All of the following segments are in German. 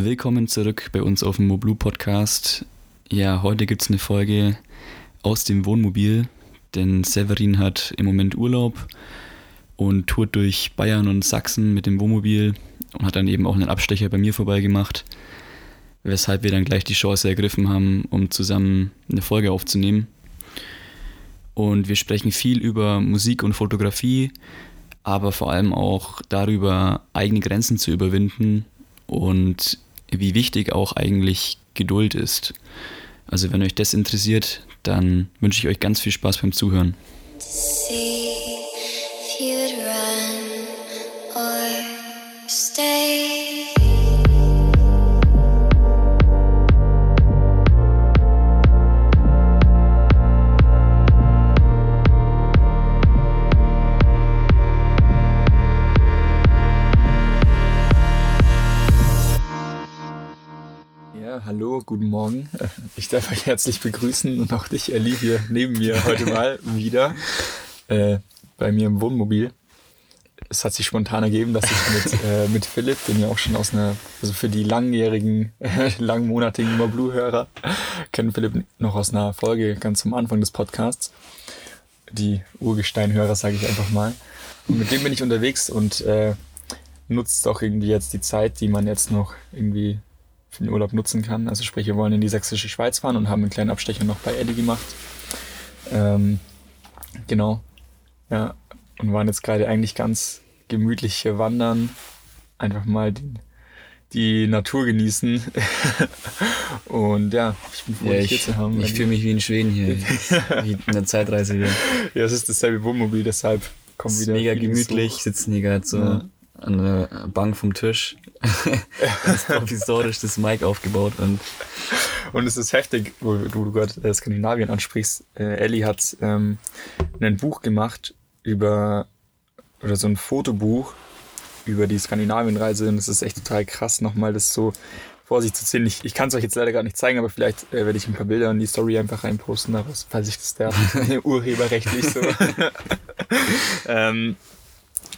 Willkommen zurück bei uns auf dem Moblu Podcast. Ja, heute gibt es eine Folge aus dem Wohnmobil, denn Severin hat im Moment Urlaub und tourt durch Bayern und Sachsen mit dem Wohnmobil und hat dann eben auch einen Abstecher bei mir vorbeigemacht, weshalb wir dann gleich die Chance ergriffen haben, um zusammen eine Folge aufzunehmen. Und wir sprechen viel über Musik und Fotografie, aber vor allem auch darüber, eigene Grenzen zu überwinden und wie wichtig auch eigentlich Geduld ist. Also wenn euch das interessiert, dann wünsche ich euch ganz viel Spaß beim Zuhören. Hallo, guten Morgen. Ich darf euch herzlich begrüßen und auch dich, Ellie, hier neben mir heute mal wieder äh, bei mir im Wohnmobil. Es hat sich spontan ergeben, dass ich mit, äh, mit Philipp, den ja auch schon aus einer, also für die langjährigen, äh, langmonatigen Blue-Hörer, kennen Philipp noch aus einer Folge ganz zum Anfang des Podcasts. Die Urgesteinhörer, sage ich einfach mal. Und mit dem bin ich unterwegs und äh, nutzt auch irgendwie jetzt die Zeit, die man jetzt noch irgendwie für den Urlaub nutzen kann. Also sprich, wir wollen in die sächsische Schweiz fahren und haben einen kleinen Abstecher noch bei Eddie gemacht. Ähm, genau. Ja, und waren jetzt gerade eigentlich ganz gemütlich hier wandern. Einfach mal die, die Natur genießen. und ja, ich bin froh, ja, dich hier zu haben. Ich fühle mich wie in Schweden hier. wie in der Zeitreise hier. Ja, es ist dasselbe Wohnmobil, deshalb kommen wieder. Mega gemütlich, sitzen hier gerade so ja. An der Bank vom Tisch das provisorisch das Mic aufgebaut und und es ist heftig, wo du gerade äh, Skandinavien ansprichst. Äh, Ellie hat ähm, ein Buch gemacht über oder so ein Fotobuch über die Skandinavienreise und es ist echt total krass, nochmal das so vor sich zu ziehen. Ich, ich kann es euch jetzt leider gar nicht zeigen, aber vielleicht äh, werde ich ein paar Bilder in die Story einfach reinposten, daraus, falls ich das darf, urheberrechtlich so. ähm,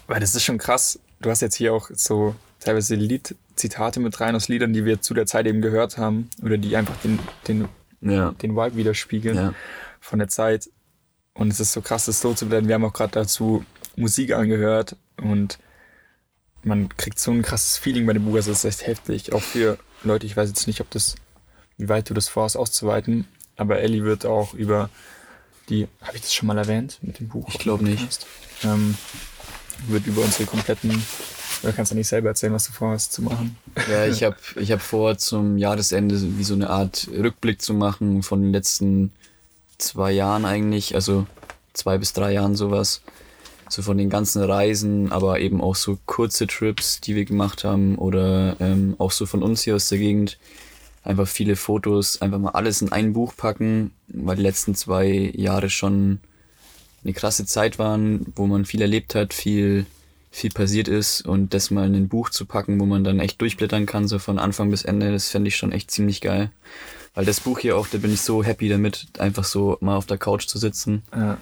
weil das ist schon krass. Du hast jetzt hier auch so teilweise Lied-Zitate mit rein aus Liedern, die wir zu der Zeit eben gehört haben oder die einfach den, den, ja. den Vibe widerspiegeln ja. von der Zeit. Und es ist so krass, das so zu werden. Wir haben auch gerade dazu Musik angehört und man kriegt so ein krasses Feeling bei dem Buch. Also es ist echt heftig. Auch für Leute, ich weiß jetzt nicht, ob das, wie weit du das vorhast auszuweiten, aber Ellie wird auch über die, habe ich das schon mal erwähnt mit dem Buch? Ich glaube nicht. Ähm, wird über unsere kompletten oder kannst du nicht selber erzählen, was du vorhast zu machen? Ja, ich habe ich hab vor, zum Jahresende wie so eine Art Rückblick zu machen von den letzten zwei Jahren eigentlich, also zwei bis drei Jahren sowas. So von den ganzen Reisen, aber eben auch so kurze Trips, die wir gemacht haben oder ähm, auch so von uns hier aus der Gegend. Einfach viele Fotos, einfach mal alles in ein Buch packen, weil die letzten zwei Jahre schon eine krasse Zeit waren, wo man viel erlebt hat, viel viel passiert ist und das mal in ein Buch zu packen, wo man dann echt durchblättern kann, so von Anfang bis Ende, das fände ich schon echt ziemlich geil. Weil das Buch hier auch, da bin ich so happy damit, einfach so mal auf der Couch zu sitzen. Ja.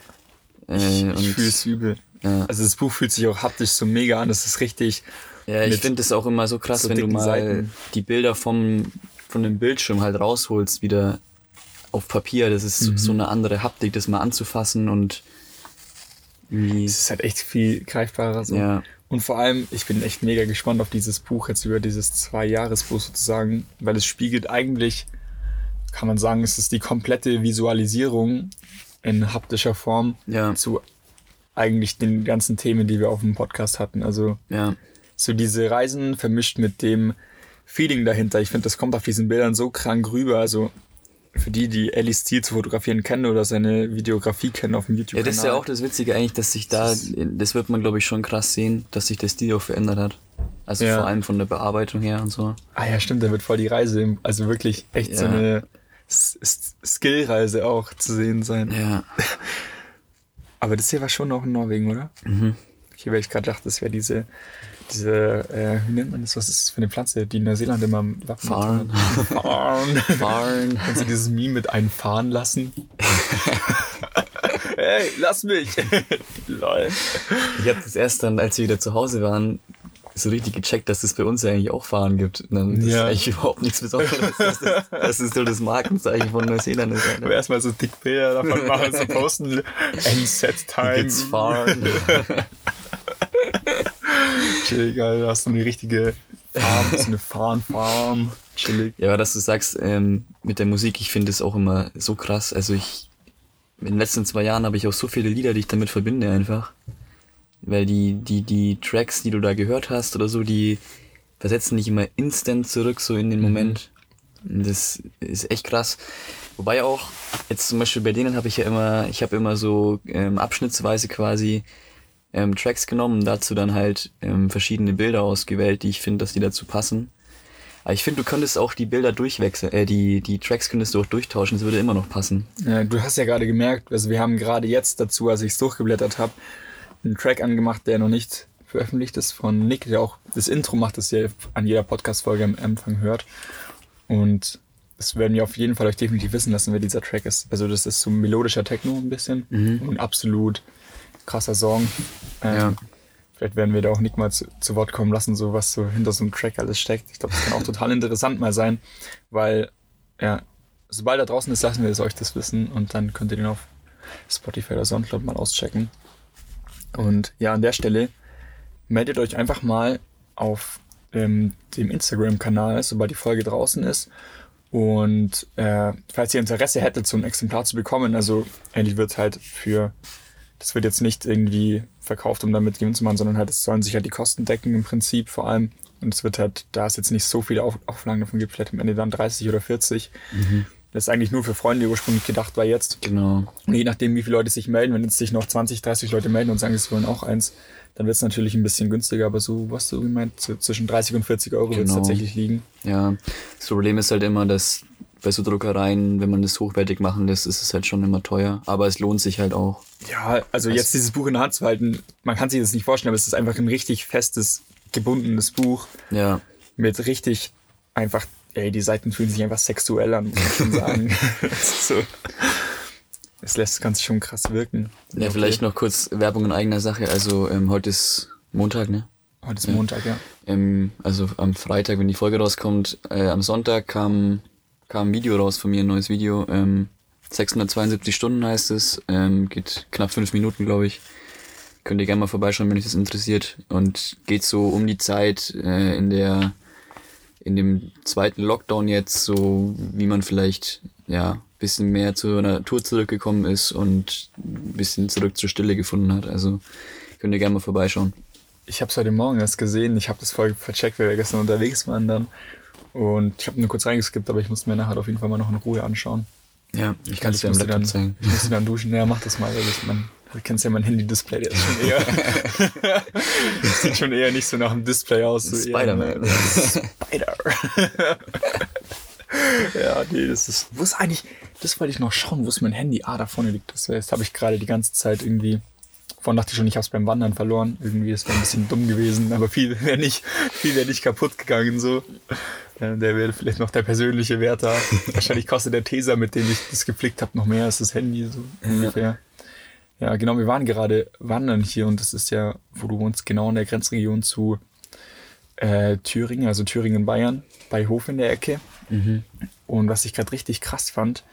Äh, ich, ich fühle es übel. Ja. Also das Buch fühlt sich auch haptisch so mega an, das ist richtig. Ja, ich finde es auch immer so krass, so wenn du mal Seiten. die Bilder vom, von dem Bildschirm halt rausholst, wieder auf Papier. Das ist mhm. so eine andere Haptik, das mal anzufassen und es ist halt echt viel greifbarer. So. Ja. Und vor allem, ich bin echt mega gespannt auf dieses Buch, jetzt über dieses Zwei-Jahres-Buch sozusagen, weil es spiegelt eigentlich, kann man sagen, es ist die komplette Visualisierung in haptischer Form ja. zu eigentlich den ganzen Themen, die wir auf dem Podcast hatten. Also ja. so diese Reisen vermischt mit dem Feeling dahinter. Ich finde, das kommt auf diesen Bildern so krank rüber. Also für die, die Ellis Stil zu fotografieren kennen oder seine Videografie kennen auf dem YouTube-Kanal. Ja, das ist ja auch das Witzige eigentlich, dass sich da, das wird man glaube ich schon krass sehen, dass sich der Stil auch verändert hat. Also ja. vor allem von der Bearbeitung her und so. Ah ja, stimmt, da wird voll die Reise, also wirklich echt ja. so eine Skillreise auch zu sehen sein. Ja. Aber das hier war schon noch in Norwegen, oder? Mhm. Okay, weil ich gerade dachte, das wäre diese diese, äh, wie nennt man das? Was ist das für eine Pflanze, die in Neuseeland immer im Wappen Farn. Farn. Farn. Kannst du dieses Meme mit einem fahren lassen? hey, lass mich! Lol. Ich habe das erst dann, als wir wieder zu Hause waren, so richtig gecheckt, dass es bei uns ja eigentlich auch Fahren gibt. Und dann ja. ist eigentlich überhaupt nichts Besonderes. das, das ist so das Markenzeichen von Neuseeland ist. Aber erstmal so dick Bilder davon machen, so posten. End-Set-Time. Jetzt fahren. Chillig, Alter. Da hast du eine richtige Farm, so eine Farm-Farm. Chillig. Ja, aber dass du sagst, ähm, mit der Musik, ich finde es auch immer so krass. Also ich, in den letzten zwei Jahren habe ich auch so viele Lieder, die ich damit verbinde einfach. Weil die, die, die Tracks, die du da gehört hast oder so, die versetzen dich immer instant zurück, so in den mhm. Moment. Das ist echt krass. Wobei auch, jetzt zum Beispiel bei denen habe ich ja immer, ich habe immer so ähm, abschnittsweise quasi ähm, Tracks genommen, dazu dann halt ähm, verschiedene Bilder ausgewählt, die ich finde, dass die dazu passen. Aber ich finde, du könntest auch die Bilder durchwechseln, äh, die, die Tracks könntest du auch durchtauschen, es würde immer noch passen. Ja, du hast ja gerade gemerkt, also wir haben gerade jetzt dazu, als ich es durchgeblättert habe, einen Track angemacht, der noch nicht veröffentlicht ist von Nick, der auch das Intro macht, das ihr an jeder Podcast-Folge am Anfang hört. Und das werden wir auf jeden Fall euch definitiv wissen lassen, wer dieser Track ist. Also das ist so melodischer Techno ein bisschen mhm. und absolut krasser Song. Ähm, ja. Vielleicht werden wir da auch Nick mal zu, zu, Wort kommen lassen, so was so hinter so einem Track alles steckt. Ich glaube, das kann auch total interessant mal sein, weil ja, sobald er draußen ist, lassen wir es euch das wissen und dann könnt ihr den auf Spotify oder Soundcloud mal auschecken. Und ja, an der Stelle meldet euch einfach mal auf ähm, dem Instagram-Kanal, sobald die Folge draußen ist. Und äh, falls ihr Interesse hättet, so ein Exemplar zu bekommen, also ähnlich wird halt für, das wird jetzt nicht irgendwie verkauft, um damit Gewinn zu machen, sondern halt, es sollen sich halt die Kosten decken im Prinzip vor allem. Und es wird halt, da es jetzt nicht so viele Auf Auflagen davon gibt, vielleicht am Ende dann 30 oder 40. Mhm. Das ist eigentlich nur für Freunde ursprünglich gedacht war jetzt. Genau. Und je nachdem, wie viele Leute sich melden, wenn jetzt sich noch 20, 30 Leute melden und sagen, sie wollen auch eins, dann wird es natürlich ein bisschen günstiger, aber so, was du gemeint, zwischen 30 und 40 Euro genau. wird es tatsächlich liegen. Ja, das Problem ist halt immer, dass bei so Druckereien, wenn man das hochwertig machen lässt, ist es halt schon immer teuer. Aber es lohnt sich halt auch. Ja, also, also jetzt dieses Buch in der Hand zu halten, man kann sich das nicht vorstellen, aber es ist einfach ein richtig festes, gebundenes Buch. Ja. Mit richtig einfach ey, die Seiten fühlen sich einfach sexuell an, muss ich schon sagen. so. Es lässt ganz schon krass wirken. Ja, okay. vielleicht noch kurz Werbung in eigener Sache. Also ähm, heute ist Montag, ne? Heute ist ja. Montag, ja. Ähm, also am Freitag, wenn die Folge rauskommt, äh, am Sonntag kam, kam ein Video raus von mir, ein neues Video. Ähm, 672 Stunden heißt es, ähm, geht knapp fünf Minuten, glaube ich. Könnt ihr gerne mal vorbeischauen, wenn euch das interessiert. Und geht so um die Zeit, äh, in der in dem zweiten Lockdown jetzt so, wie man vielleicht ja bisschen mehr zur Natur zurückgekommen ist und ein bisschen zurück zur Stille gefunden hat. Also könnt ihr gerne mal vorbeischauen. Ich habe es heute Morgen erst gesehen. Ich habe das voll vercheckt, weil wir gestern unterwegs waren dann. Und ich habe nur kurz reingeskippt, aber ich muss mir nachher auf jeden Fall mal noch in Ruhe anschauen. Ja, ich kann es dir am Laptop dann, zeigen. Ich muss dann duschen. Ja, mach das mal. Weil das, man, Du kennst ja mein Handy-Display, der ist schon eher. sieht schon eher nicht so nach einem Display aus. So Spider-Man. Spider. ja, nee, das ist. Wo ist eigentlich. Das wollte ich noch schauen, wo ist mein Handy? Ah, da vorne liegt das. Das habe ich gerade die ganze Zeit irgendwie. Vorhin dachte ich schon, ich habe es beim Wandern verloren. Irgendwie ist das ein bisschen dumm gewesen, aber viel wäre nicht, viel wäre nicht kaputt gegangen so. Der wäre vielleicht noch der persönliche Wert da. Wahrscheinlich kostet der Teser, mit dem ich das gepflegt habe, noch mehr als das Handy so ungefähr. Ja, genau, wir waren gerade wandern hier und das ist ja, wo du wohnst, genau in der Grenzregion zu äh, Thüringen, also Thüringen, Bayern, bei Hof in der Ecke. Mhm. Und was ich gerade richtig krass fand,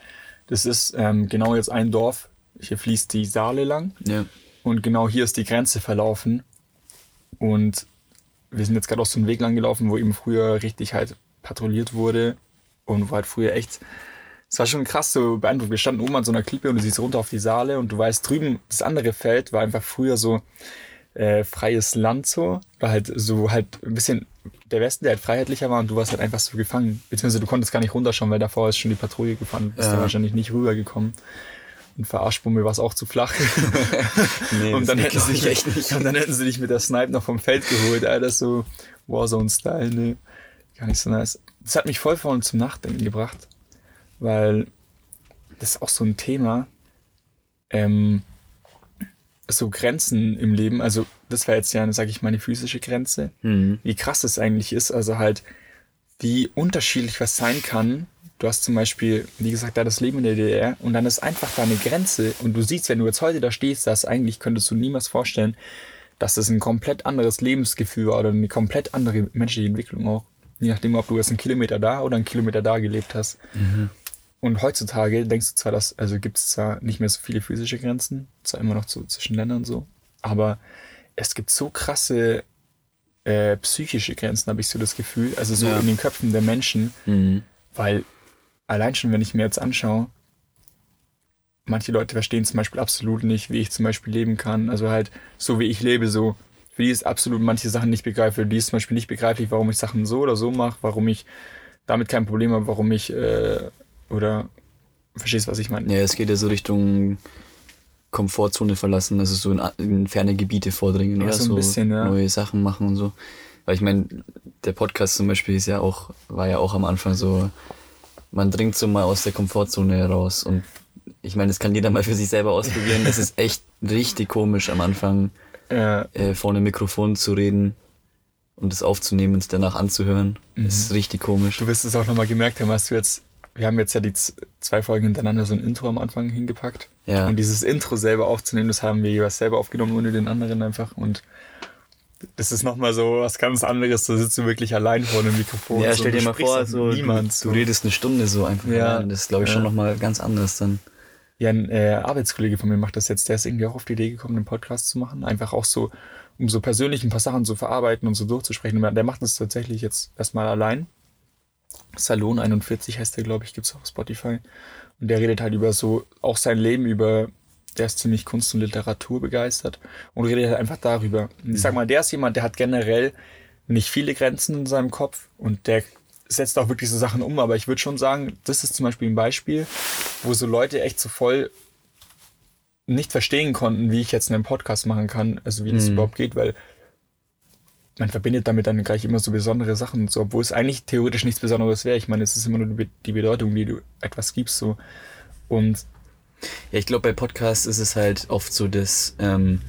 das ist ähm, genau jetzt ein Dorf. Hier fließt die Saale lang. Ja. Und genau hier ist die Grenze verlaufen. Und wir sind jetzt gerade auf so einem Weg lang gelaufen, wo eben früher richtig halt patrouilliert wurde und wo halt früher echt es war schon krass so beeindruckt. Wir standen oben an so einer Klippe und du siehst runter auf die Saale und du weißt, drüben das andere Feld war einfach früher so äh, freies Land so. War halt so halt ein bisschen der Westen, der halt freiheitlicher war und du warst halt einfach so gefangen. Beziehungsweise du konntest gar nicht runterschauen, weil davor ist schon die Patrouille gefahren. Du bist ja. wahrscheinlich nicht rübergekommen. Und Verarschbummel war es auch zu flach. nee, und, dann hätten sie dich echt nicht. und dann hätten sie dich mit der Snipe noch vom Feld geholt. Alter, so Warzone-Style, ne? Gar nicht so nice. Das hat mich voll vorne zum Nachdenken gebracht weil das ist auch so ein Thema, ähm, so Grenzen im Leben, also das war jetzt ja, sage ich mal, eine physische Grenze, mhm. wie krass das eigentlich ist, also halt, wie unterschiedlich was sein kann. Du hast zum Beispiel, wie gesagt, da das Leben in der DDR und dann ist einfach da eine Grenze und du siehst, wenn du jetzt heute da stehst, dass eigentlich könntest du niemals vorstellen, dass das ein komplett anderes Lebensgefühl war oder eine komplett andere menschliche Entwicklung auch. Je nachdem, ob du jetzt einen Kilometer da oder einen Kilometer da gelebt hast. Und heutzutage denkst du zwar, dass, also gibt es zwar nicht mehr so viele physische Grenzen, zwar immer noch so zwischen Ländern so, aber es gibt so krasse äh, psychische Grenzen, habe ich so das Gefühl, also so Ja. in den Köpfen der Menschen, Mhm. weil allein schon, wenn ich mir jetzt anschaue, manche Leute verstehen zum Beispiel absolut nicht, wie ich zum Beispiel leben kann. Also halt so, wie ich lebe, so. Für die ist absolut manche Sachen nicht begreiflich. Für die ist zum Beispiel nicht begreiflich, warum ich Sachen so oder so mache, warum ich damit kein Problem habe, warum ich, äh, oder, verstehst du, was ich meine? Ja, es geht ja so Richtung Komfortzone verlassen, also so in, in ferne Gebiete vordringen Ja, oder so ein bisschen, ja. neue Sachen machen und so. Weil ich meine, der Podcast zum Beispiel ist ja auch, war ja auch am Anfang so, man dringt so mal aus der Komfortzone heraus und ich meine, das kann jeder mal für sich selber ausprobieren. Es ist echt richtig komisch am Anfang, Äh, äh, vor einem Mikrofon zu reden und es aufzunehmen und es danach anzuhören. Das ist richtig komisch. du wirst es auch nochmal gemerkt haben, hast du jetzt, wir haben jetzt ja die zwei Folgen hintereinander so ein Intro am Anfang hingepackt. Ja. Und dieses Intro selber aufzunehmen, das haben wir jeweils selber aufgenommen, ohne den anderen einfach. Und das ist nochmal so was ganz anderes. Da sitzt du wirklich allein vor einem Mikrofon. Ja, stell dir mal vor, mit so, niemand. du, du redest eine Stunde so einfach. Ja. Das ist, glaube ich, schon Ja. nochmal ganz anders dann. Ja, ein äh, Arbeitskollege von mir macht das jetzt. Der ist irgendwie auch auf die Idee gekommen, einen Podcast zu machen. Einfach auch so, um so persönlich ein paar Sachen zu verarbeiten und so durchzusprechen. Und der macht das tatsächlich jetzt erstmal allein. Salon 41 heißt der, glaube ich, gibt's auch auf Spotify. Und der redet halt über so, auch sein Leben über, der ist ziemlich Kunst und Literatur begeistert und redet halt einfach darüber. Ich sag mal, der ist jemand, der hat generell nicht viele Grenzen in seinem Kopf und der setzt auch wirklich so Sachen um, aber ich würde schon sagen, das ist zum Beispiel ein Beispiel, wo so Leute echt so voll nicht verstehen konnten, wie ich jetzt einen Podcast machen kann, also wie das Mhm. überhaupt geht, weil man verbindet damit dann gleich immer so besondere Sachen und so, obwohl es eigentlich theoretisch nichts Besonderes wäre. Ich meine, es ist immer nur die Bedeutung, die du etwas gibst, so. Und Ja, ich glaube, bei Podcasts ist es halt oft so, dass, ähm,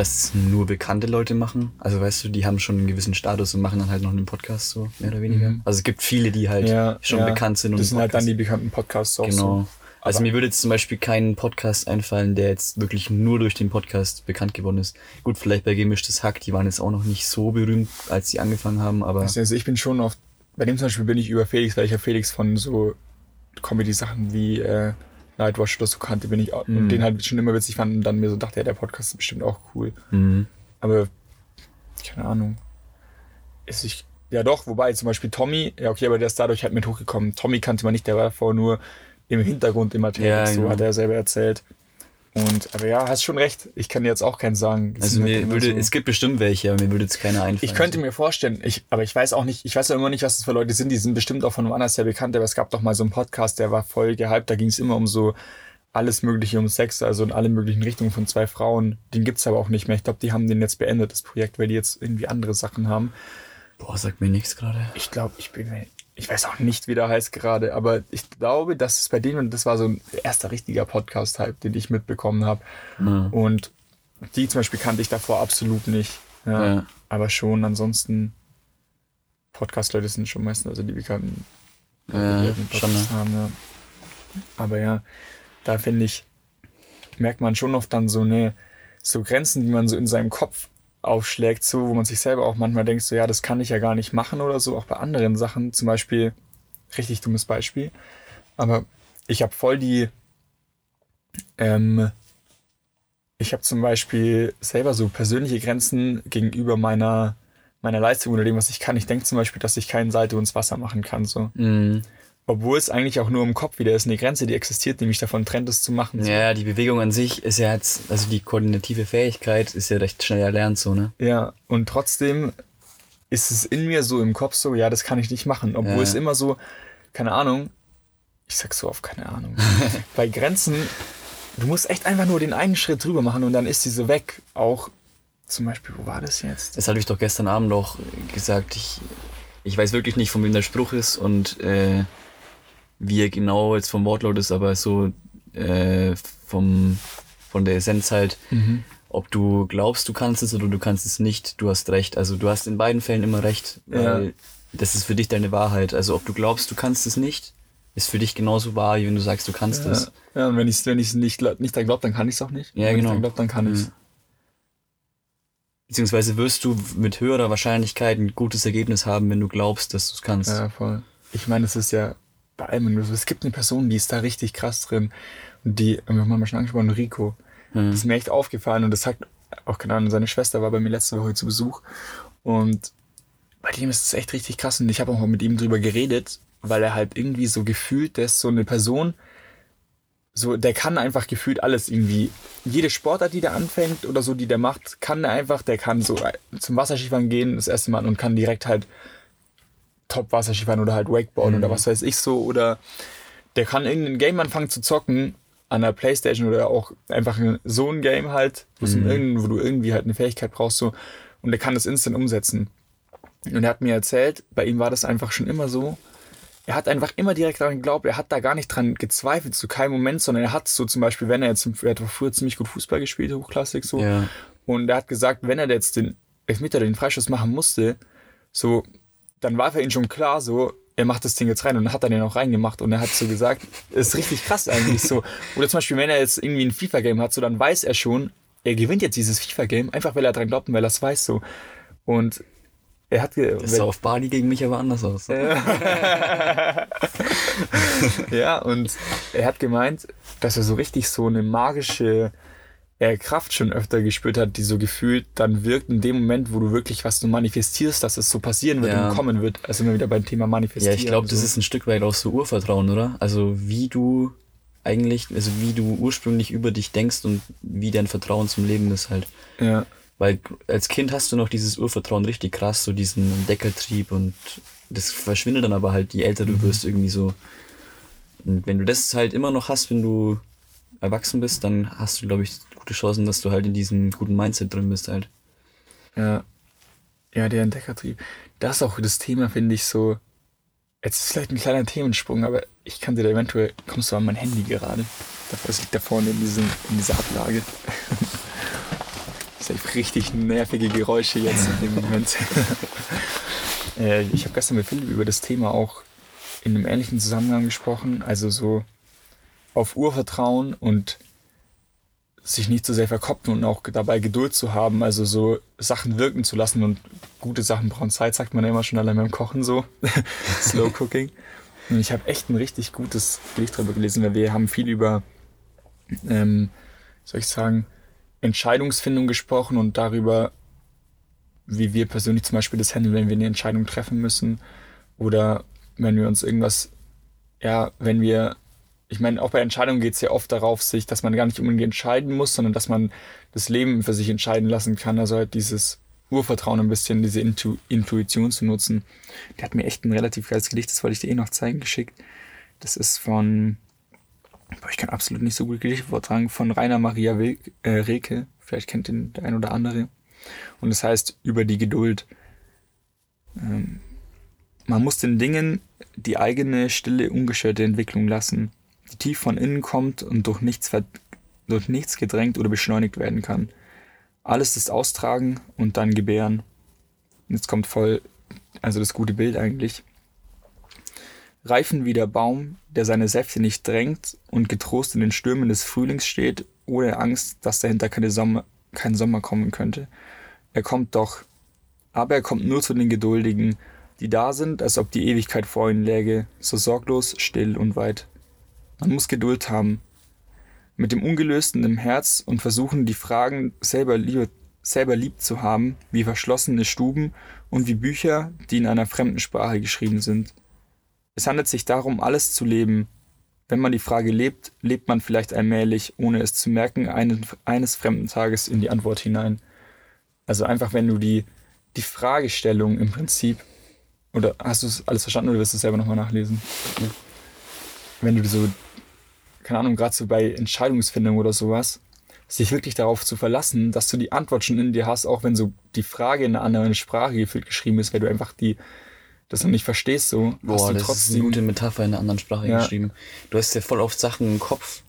dass nur bekannte Leute machen. Also weißt du, die haben schon einen gewissen Status und machen dann halt noch einen Podcast, so mehr oder weniger. Mhm. Also es gibt viele, die halt ja, schon ja, bekannt sind. und Das sind halt dann die bekannten Podcasts auch Genau. so. Also Aber- mir würde jetzt zum Beispiel kein Podcast einfallen, der jetzt wirklich nur durch den Podcast bekannt geworden ist. Gut, vielleicht bei Gemischtes Hack, die waren jetzt auch noch nicht so berühmt, als sie angefangen haben, aber Also ich bin schon auf, bei dem zum Beispiel bin ich über Felix, weil ich ja Felix von so Comedy-Sachen wie äh, Nightwatch oder so kannte, bin ich auch, und Mhm. den halt schon immer witzig fand und dann mir so dachte, ja, der Podcast ist bestimmt auch cool. mhm. Aber, keine Ahnung. Ist ich, ja doch, wobei zum Beispiel Tommy, ja okay, aber der ist dadurch halt mit hochgekommen. Tommy kannte man nicht, der war davor nur im Hintergrund immer tätig, Ja, so genau. hat er selber erzählt. Und, aber ja, hast schon recht, ich kann jetzt auch keinen sagen. Das also halt mir würde, so- es gibt bestimmt welche, aber mir würde jetzt keiner einfallen. ich könnte mir vorstellen, ich, aber ich weiß auch nicht, ich weiß ja immer nicht, was das für Leute sind. Die sind bestimmt auch von einem anderen sehr bekannt, aber es gab doch mal so einen Podcast, der war voll gehypt. Da ging es immer um so alles Mögliche um Sex, also in alle möglichen Richtungen von zwei Frauen. Den gibt's aber auch nicht mehr. Ich glaube, die haben den jetzt beendet, das Projekt, weil die jetzt irgendwie andere Sachen haben. Boah, sagt mir nichts gerade. Ich glaube, ich bin ich weiß auch nicht, wie der heißt gerade, aber ich glaube, dass es bei denen, das war so ein erster richtiger Podcast-Hype, den ich mitbekommen habe. Ja. Und die zum Beispiel kannte ich davor absolut nicht. Ja, Ja. Aber schon, ansonsten, Podcast-Leute sind schon meistens also die bekannten Ja, die schon, Podcast ne? haben, ja. Aber ja, da finde ich, merkt man schon oft dann so eine, so Grenzen, die man so in seinem Kopf aufschlägt, so, wo man sich selber auch manchmal denkt, so, ja, das kann ich ja gar nicht machen oder so, auch bei anderen Sachen, zum Beispiel, richtig dummes Beispiel, aber ich habe voll die, ähm, ich habe zum Beispiel selber so persönliche Grenzen gegenüber meiner, meiner Leistung oder dem, was ich kann. Ich denke zum Beispiel, dass ich keinen Seite ins Wasser machen kann, so. Mhm. Obwohl es eigentlich auch nur im Kopf wieder ist, eine Grenze, die existiert, mich davon trennt, es zu machen. So. Ja, die Bewegung an sich ist ja jetzt, also die koordinative Fähigkeit ist ja recht schnell erlernt, so, ne? Ja, und trotzdem ist es in mir so im Kopf so, ja, das kann ich nicht machen. Obwohl Ja. es immer so, keine Ahnung, ich sag so oft keine Ahnung. Bei Grenzen, du musst echt einfach nur den einen Schritt drüber machen und dann ist sie so weg. Auch zum Beispiel, wo war das jetzt? Das hatte ich doch gestern Abend auch gesagt. Ich, ich weiß wirklich nicht, von wem der Spruch ist und äh, wie er genau jetzt vom Wortlaut ist, aber so äh, vom, von der Essenz halt, Mhm. ob du glaubst, du kannst es oder du kannst es nicht, du hast recht. Also du hast in beiden Fällen immer recht, weil Ja. das ist für dich deine Wahrheit. Also ob du glaubst, du kannst es nicht, ist für dich genauso wahr, wie wenn du sagst, du kannst Ja, es. ja, und wenn ich es wenn ich's nicht, glaub- nicht dran glaube, dann kann ich es auch nicht. Ja, wenn genau. ich dran glaube, dann kann ich es. Mhm. Beziehungsweise wirst du mit höherer Wahrscheinlichkeit ein gutes Ergebnis haben, wenn du glaubst, dass du es kannst. Ja, voll. Ich meine, es ist ja bei allem, es gibt eine Person, die ist da richtig krass drin. Und die, wir haben mal schon angesprochen, Rico. Mhm. Das ist mir echt aufgefallen und das sagt auch, keine Ahnung, seine Schwester war bei mir letzte Woche zu Besuch. Und bei dem ist es echt richtig krass. Und ich habe auch mal mit ihm drüber geredet, weil er halt irgendwie so gefühlt, der ist so eine Person, so, der kann einfach gefühlt alles irgendwie. Jede Sportart, die der anfängt oder so, die der macht, kann er einfach, der kann so zum Wasserskifahren gehen, das erste Mal und kann direkt halt top Wasserskifahren oder halt Wakeboard mhm. oder was weiß ich so oder der kann irgendein Game anfangen zu zocken an der Playstation oder auch einfach so ein Game halt, mhm. wo du irgendwie halt eine Fähigkeit brauchst so und der kann das instant umsetzen. Und er hat mir erzählt, bei ihm war das einfach schon immer so. Er hat einfach immer direkt daran geglaubt, er hat da gar nicht dran gezweifelt, zu keinem Moment, sondern er hat so zum Beispiel, wenn er jetzt, er hat früher ziemlich gut Fußball gespielt, hochklassig so. Ja. Und er hat gesagt, wenn er jetzt den Elfmeter, den Freischuss machen musste, so, dann war für ihn schon klar, so, er macht das Ding jetzt rein und dann hat er den auch reingemacht und er hat so gesagt, ist richtig krass eigentlich so. Oder zum Beispiel, wenn er jetzt irgendwie ein FIFA-Game hat, so, dann weiß er schon, er gewinnt jetzt dieses FIFA-Game, einfach weil er dran glaubt und weil er es weiß so. Und er hat das sah auf Bali gegen mich aber anders aus. ja, und er hat gemeint, dass er so richtig so eine magische äh, Kraft schon öfter gespürt hat, die so gefühlt dann wirkt in dem Moment, wo du wirklich was du manifestierst, dass es so passieren wird ja. und kommen wird. Also immer wieder beim Thema manifestieren. Ja, ich glaube, so. das ist ein Stück weit auch so Urvertrauen, oder? Also wie du eigentlich, also wie du ursprünglich über dich denkst und wie dein Vertrauen zum Leben ist halt. Ja. Weil als Kind hast du noch dieses Urvertrauen richtig krass, so diesen Deckeltrieb und das verschwindet dann aber halt, je älter du mhm. wirst, irgendwie so. Und wenn du das halt immer noch hast, wenn du erwachsen bist, dann hast du, glaube ich, gute Chancen, dass du halt in diesem guten Mindset drin bist halt. Ja. Ja, der Entdeckertrieb. Das ist auch das Thema, finde ich, so. Jetzt ist vielleicht ein kleiner Themensprung, aber ich kann dir da eventuell, kommst du an mein Handy gerade? Das liegt da vorne in, diesem, in dieser Ablage. safe richtig nervige Geräusche jetzt in dem Moment. äh, ich habe gestern mit Philipp über das Thema auch in einem ähnlichen Zusammenhang gesprochen. Also so auf Urvertrauen und sich nicht so sehr verkopfen und auch dabei Geduld zu haben, also so Sachen wirken zu lassen und gute Sachen brauchen Zeit, sagt man ja immer schon allein beim Kochen so. Slow Cooking. Und ich habe echt ein richtig gutes Gedicht darüber gelesen, weil wir haben viel über, ähm, soll ich sagen, Entscheidungsfindung gesprochen und darüber, wie wir persönlich zum Beispiel das handeln, wenn wir eine Entscheidung treffen müssen oder wenn wir uns irgendwas, ja, wenn wir, ich meine, auch bei Entscheidungen geht es ja oft darauf, sich, dass man gar nicht unbedingt entscheiden muss, sondern dass man das Leben für sich entscheiden lassen kann. Also halt dieses Urvertrauen ein bisschen, diese Intu Intuition zu nutzen. Der hat mir echt ein relativ geiles Gedicht, das wollte ich dir eh noch zeigen, geschickt. Das ist von ich kann absolut nicht so gut Gedichte vortragen, von Rainer Maria Wilk, äh, Reke. Vielleicht kennt den der ein oder andere. Und das heißt über die Geduld. Ähm, man muss den Dingen die eigene stille, ungeschörte Entwicklung lassen, die tief von innen kommt und durch nichts, durch nichts gedrängt oder beschleunigt werden kann. Alles ist austragen und dann gebären. Jetzt kommt voll, also das gute Bild eigentlich reifen wie der Baum, der seine Säfte nicht drängt und getrost in den Stürmen des Frühlings steht, ohne Angst, dass dahinter keine Sommer, kein Sommer kommen könnte. Er kommt doch, aber er kommt nur zu den Geduldigen, die da sind, als ob die Ewigkeit vor ihnen läge, so sorglos, still und weit. Man muss Geduld haben, mit dem Ungelösten im Herz und versuchen, die Fragen selber lieb, selber lieb zu haben, wie verschlossene Stuben und wie Bücher, die in einer fremden Sprache geschrieben sind. Es handelt sich darum, alles zu leben. Wenn man die Frage lebt, lebt man vielleicht allmählich, ohne es zu merken, einen, eines fremden Tages in die Antwort hinein. Also einfach, wenn du die, die Fragestellung im Prinzip, oder hast du es alles verstanden oder wirst du es selber nochmal nachlesen? Ja. Wenn du so, keine Ahnung, gerade so bei Entscheidungsfindung oder sowas, sich wirklich darauf zu verlassen, dass du die Antwort schon in dir hast, auch wenn so die Frage in einer anderen Sprache gefühlt geschrieben ist, weil du einfach die, das noch nicht verstehst, so. Boah, das ist eine gute Metapher in einer anderen Sprache ja. geschrieben. Du hast ja voll oft Sachen im Kopf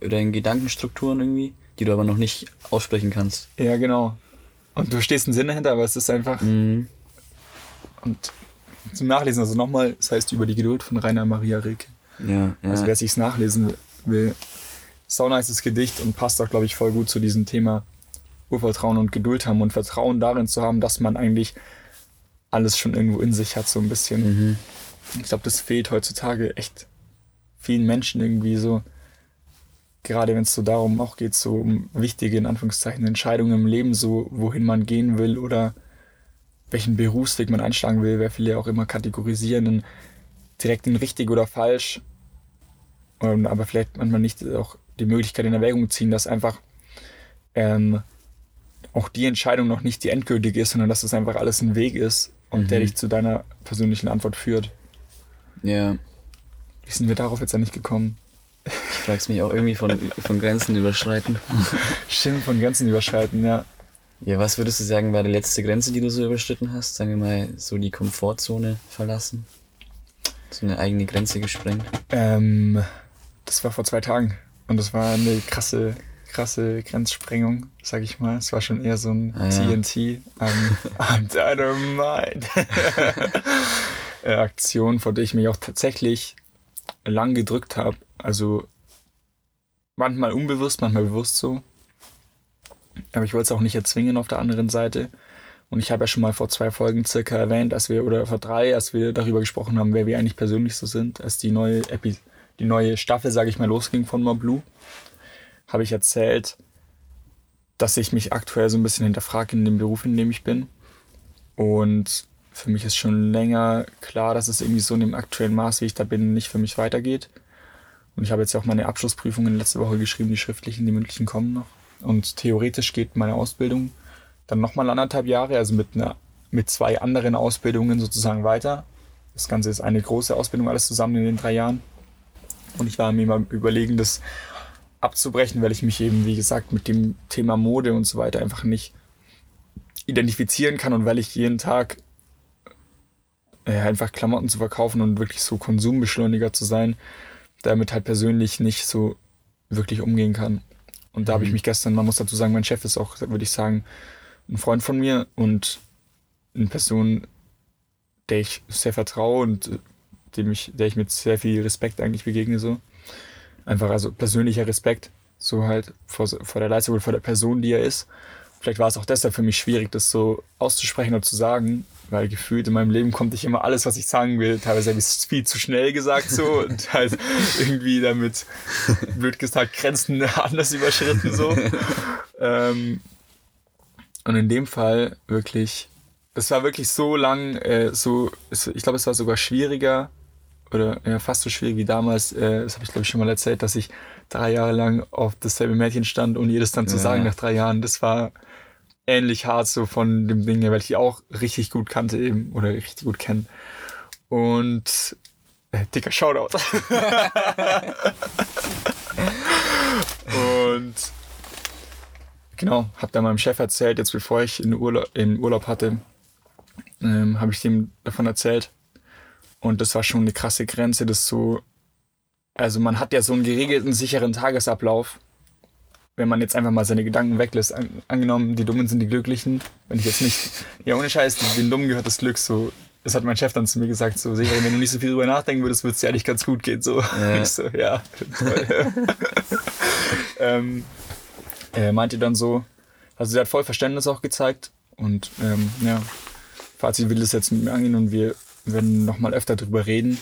oder in Gedankenstrukturen irgendwie, die du aber noch nicht aussprechen kannst. Ja, genau. Und du stehst einen Sinn dahinter, aber es ist einfach. Mhm. Und zum Nachlesen, also nochmal, das heißt über die Geduld von Rainer Maria Rilke. Ja, ja. Also wer sich's nachlesen will, sau nices Gedicht und passt auch, glaube ich, voll gut zu diesem Thema Urvertrauen und Geduld haben und Vertrauen darin zu haben, dass man eigentlich alles schon irgendwo in sich hat, so ein bisschen. Mhm. Ich glaube, das fehlt heutzutage echt vielen Menschen irgendwie so. Gerade wenn es so darum auch geht, so um wichtige, in Anführungszeichen, Entscheidungen im Leben, so wohin man gehen will oder welchen Berufsweg man einschlagen will, wer viele auch immer kategorisieren, in direkt in richtig oder falsch. Und, aber vielleicht manchmal nicht auch die Möglichkeit in Erwägung ziehen, dass einfach ähm, auch die Entscheidung noch nicht die endgültige ist, sondern dass das einfach alles ein Weg ist und mhm. der dich zu deiner persönlichen Antwort führt. Ja. Wie sind wir darauf jetzt eigentlich gekommen? Ich frag's mich auch irgendwie von, von Grenzen überschreiten. Stimmt, von Grenzen überschreiten, ja. Ja, was würdest du sagen, war die letzte Grenze, die du so überschritten hast? Sagen wir mal, so die Komfortzone verlassen? So eine eigene Grenze gesprengt? Ähm, das war vor zwei Tagen. Und das war eine krasse, krasse Grenzsprengung, sag ich mal. Es war schon eher so ein ah, ja. TNT, um, I'm dynamite. Aktion, vor der ich mich auch tatsächlich lang gedrückt habe. Also manchmal unbewusst, manchmal bewusst so. Aber ich wollte es auch nicht erzwingen auf der anderen Seite. Und ich habe ja schon mal vor zwei Folgen circa erwähnt, dass wir, oder vor drei, als wir darüber gesprochen haben, wer wir eigentlich persönlich so sind, als die neue, Epi die neue Staffel, sage ich mal, losging von Moblue, habe ich erzählt, dass ich mich aktuell so ein bisschen hinterfrage in dem Beruf, in dem ich bin. Und für mich ist schon länger klar, dass es irgendwie so in dem aktuellen Maß, wie ich da bin, nicht für mich weitergeht. Und ich habe jetzt ja auch meine Abschlussprüfungen letzte Woche geschrieben, die schriftlichen, die mündlichen kommen noch. Und theoretisch geht meine Ausbildung dann nochmal anderthalb Jahre, also mit, einer, mit zwei anderen Ausbildungen sozusagen weiter. Das Ganze ist eine große Ausbildung, alles zusammen in den drei Jahren. Und ich war mir mal überlegen, das abzubrechen, weil ich mich eben, wie gesagt, mit dem Thema Mode und so weiter einfach nicht identifizieren kann und weil ich jeden Tag äh, einfach Klamotten zu verkaufen und wirklich so Konsumbeschleuniger zu sein, damit halt persönlich nicht so wirklich umgehen kann. Und da mhm. habe ich mich gestern, man muss dazu sagen, mein Chef ist auch, würde ich sagen, ein Freund von mir und eine Person, der ich sehr vertraue und äh, dem ich, der ich mit sehr viel Respekt eigentlich begegne, so. Einfach also persönlicher Respekt, so halt vor, vor der Leistung und vor der Person, die er ist. Vielleicht war es auch deshalb für mich schwierig, das so auszusprechen oder zu sagen, weil gefühlt in meinem Leben kommt nicht immer alles, was ich sagen will. Teilweise habe ich es viel zu schnell gesagt so und halt irgendwie damit, blöd gesagt, Grenzen anders überschritten so. ähm, und in dem Fall wirklich, es war wirklich so lang, äh, so, ich glaube, es war sogar schwieriger oder ja, fast so schwierig wie damals, äh, das habe ich glaube ich schon mal erzählt, dass ich drei Jahre lang auf dasselbe Mädchen stand und jedes dann zu ja. sagen nach drei Jahren, das war ähnlich hart so von dem Ding her, weil ich die auch richtig gut kannte eben oder richtig gut kenne. Und äh, dicker Shoutout. und genau, hab da meinem Chef erzählt, jetzt bevor ich in Urlaub, in Urlaub hatte, ähm, habe ich dem davon erzählt. Und das war schon eine krasse Grenze, das so, also man hat ja so einen geregelten, sicheren Tagesablauf wenn man jetzt einfach mal seine Gedanken weglässt, an, angenommen, die Dummen sind die Glücklichen, wenn ich jetzt nicht, ja ohne Scheiß, den Dummen gehört das Glück, so, das hat mein Chef dann zu mir gesagt, so, Severin, wenn du nicht so viel drüber nachdenken würdest, würde es dir eigentlich ganz gut gehen, so. Ja. Ich so, ja, ähm, er meinte dann so, also sie hat voll Verständnis auch gezeigt und, ähm, ja, Fazit will das jetzt mit mir angehen und wir werden nochmal öfter drüber reden.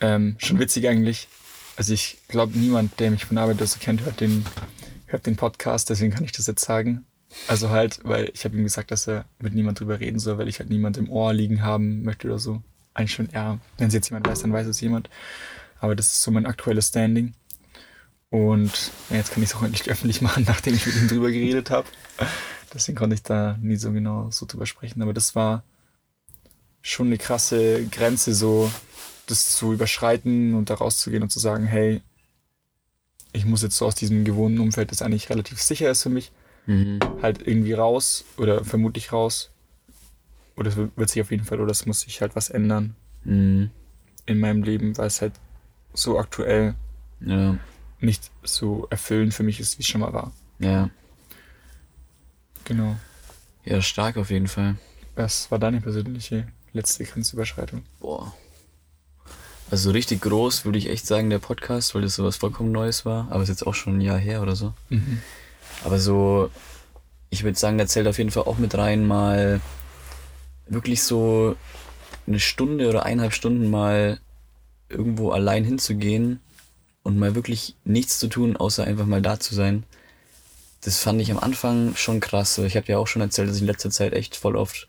Ähm, schon witzig eigentlich. Also ich glaube, niemand, der mich von Arbeit so kennt, hört den hört den Podcast, deswegen kann ich das jetzt sagen. Also halt, weil ich habe ihm gesagt, dass er mit niemand drüber reden soll, weil ich halt niemand im Ohr liegen haben möchte oder so. Eigentlich schon, ja, wenn es jetzt jemand weiß, dann weiß es jemand. Aber das ist so mein aktuelles Standing. Und ja, jetzt kann ich es auch endlich öffentlich machen, nachdem ich mit ihm drüber geredet habe. Deswegen konnte ich da nie so genau so drüber sprechen. Aber das war schon eine krasse Grenze, so das zu überschreiten und da rauszugehen und zu sagen, hey, ich muss jetzt so aus diesem gewohnten Umfeld, das eigentlich relativ sicher ist für mich, mhm. halt irgendwie raus oder vermutlich raus. Oder es wird sich auf jeden Fall, oder es muss sich halt was ändern mhm. in meinem Leben, weil es halt so aktuell ja. Nicht so erfüllend für mich ist, wie es schon mal war. Ja. Genau. Ja, stark auf jeden Fall. Was war deine persönliche letzte Grenzüberschreitung? Boah. Also richtig groß würde ich echt sagen, der Podcast, weil das sowas vollkommen Neues war. Aber es ist jetzt auch schon ein Jahr her oder so. Mhm. Aber so, ich würde sagen, da zählt auf jeden Fall auch mit rein, mal wirklich so eine Stunde oder eineinhalb Stunden mal irgendwo allein hinzugehen und mal wirklich nichts zu tun, außer einfach mal da zu sein. Das fand ich am Anfang schon krass. Ich habe ja auch schon erzählt, dass ich in letzter Zeit echt voll oft,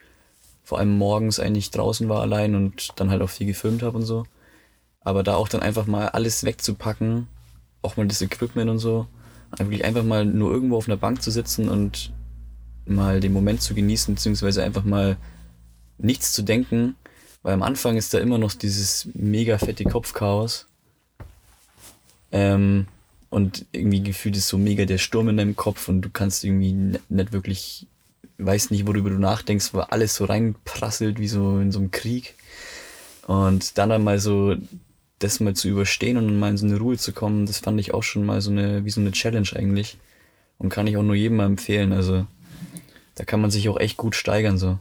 vor allem morgens eigentlich draußen war allein und dann halt auch viel gefilmt habe und so. Aber da auch dann einfach mal alles wegzupacken, auch mal das Equipment und so, wirklich einfach mal nur irgendwo auf einer Bank zu sitzen und mal den Moment zu genießen, beziehungsweise einfach mal nichts zu denken, weil am Anfang ist da immer noch dieses mega fette Kopfchaos. Ähm, und irgendwie gefühlt ist so mega der Sturm in deinem Kopf und du kannst irgendwie nicht wirklich, weißt nicht, worüber du nachdenkst, weil alles so reinprasselt wie so in so einem Krieg. Und dann einmal so das mal zu überstehen und mal in so eine Ruhe zu kommen, das fand ich auch schon mal so eine, wie so eine Challenge eigentlich. Und kann ich auch nur jedem mal empfehlen. Also da kann man sich auch echt gut steigern, so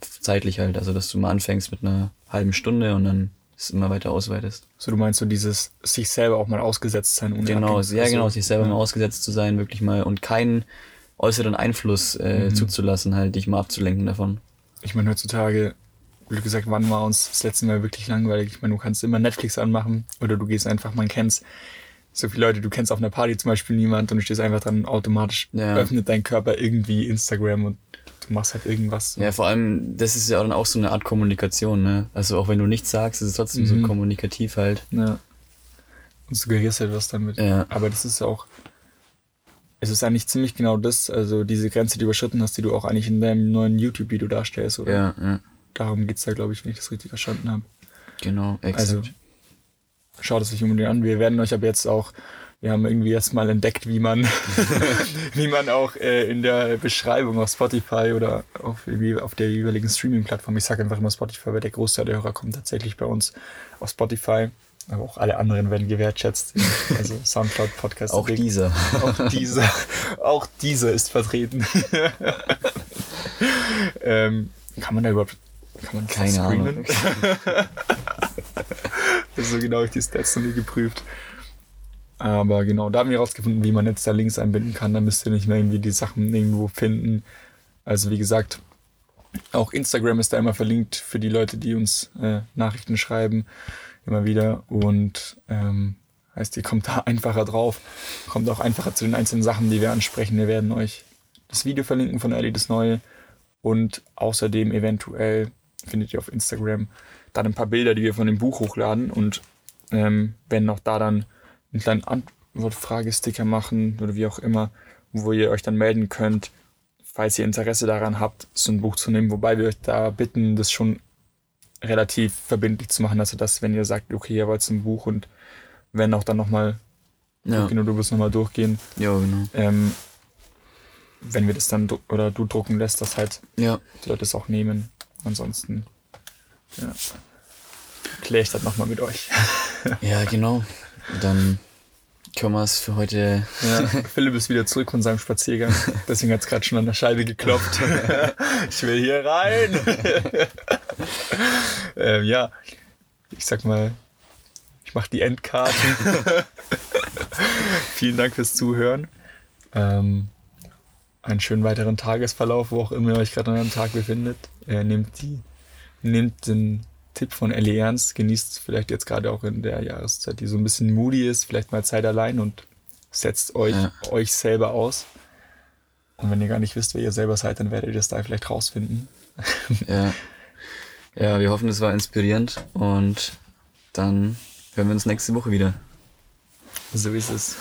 zeitlich halt. Also dass du mal anfängst mit einer halben Stunde und dann es immer weiter ausweitest. So, du meinst so dieses sich selber auch mal ausgesetzt sein. Genau, Ablenkung. ja Also, genau, sich selber ja. mal ausgesetzt zu sein, wirklich mal und keinen äußeren Einfluss äh, Mhm. zuzulassen, halt dich mal abzulenken davon. Ich meine, heutzutage, wie gesagt, wann war uns das letzte Mal wirklich langweilig? Ich meine, du kannst immer Netflix anmachen oder du gehst einfach, man kennt's. So viele Leute, du kennst auf einer Party zum Beispiel niemand und du stehst einfach dran, automatisch Ja. öffnet dein Körper irgendwie Instagram und du machst halt irgendwas. Ja, vor allem, das ist ja dann auch so eine Art Kommunikation, ne? Also auch wenn du nichts sagst, ist es trotzdem so Mhm. kommunikativ halt. Ja. Und suggerierst halt was damit. Ja. Aber das ist auch, es ist eigentlich ziemlich genau das, also diese Grenze, die du überschritten hast, die du auch eigentlich in deinem neuen YouTube-Video darstellst, oder? Ja, ja, Darum geht's da, glaube ich, wenn ich das richtig verstanden habe. genau, exakt. Also, schaut es euch unbedingt an. Wir werden euch aber jetzt auch, wir haben irgendwie jetzt mal entdeckt, wie man, wie man auch äh, in der Beschreibung auf Spotify oder auf, auf der jeweiligen Streaming-Plattform, ich sage einfach immer Spotify, weil der Großteil der Hörer kommt tatsächlich bei uns auf Spotify. Aber auch alle anderen werden gewertschätzt. Also Soundcloud, Podcast. auch dieser. Auch dieser, auch dieser ist vertreten. ähm, kann man da überhaupt, kann man das Keine screenen? Ahnung. so genau habe ich die Stats noch nie geprüft. Aber genau, da haben wir herausgefunden, wie man jetzt da Links einbinden kann. Da müsst ihr nicht mehr irgendwie die Sachen irgendwo finden. Also wie gesagt, auch Instagram ist da immer verlinkt für die Leute, die uns äh, Nachrichten schreiben. Immer wieder. Und ähm, heißt, ihr kommt da einfacher drauf. Kommt auch einfacher zu den einzelnen Sachen, die wir ansprechen. Wir werden euch das Video verlinken von Ellie das Neue. Und außerdem eventuell findet ihr auf Instagram dann ein paar Bilder, die wir von dem Buch hochladen. Und ähm, werden auch da dann einen kleinen Antwortfragesticker machen oder wie auch immer, wo ihr euch dann melden könnt, falls ihr Interesse daran habt, so ein Buch zu nehmen. Wobei wir euch da bitten, das schon relativ verbindlich zu machen, also dass, wenn ihr sagt, okay, ihr wollt ein Buch und wenn auch dann nochmal, Ja, genau, du wirst nochmal durchgehen, ja, genau. ähm, wenn wir das dann oder du drucken lässt, dass halt Ja, die Leute es auch nehmen. Ansonsten, ja, kläre ich das nochmal mit euch. ja, genau. Dann können wir es für heute. Ja, Philipp ist wieder zurück von seinem Spaziergang. Deswegen hat es gerade schon an der Scheibe geklopft. ich will hier rein. ähm, ja, ich sag mal, ich mache die Endkarten. Vielen Dank fürs Zuhören. Ähm, einen schönen weiteren Tagesverlauf, wo auch immer ihr euch gerade an einem Tag befindet. Äh, nehmt, die, nehmt den Tipp von ernst, genießt vielleicht jetzt gerade auch in der Jahreszeit, die so ein bisschen moody ist, vielleicht mal Zeit allein und setzt euch, Ja. euch selber aus. Und wenn ihr gar nicht wisst, wer ihr selber seid, dann werdet ihr das da vielleicht rausfinden. Ja. Ja, wir hoffen, es war inspirierend und dann hören wir uns nächste Woche wieder. So ist es.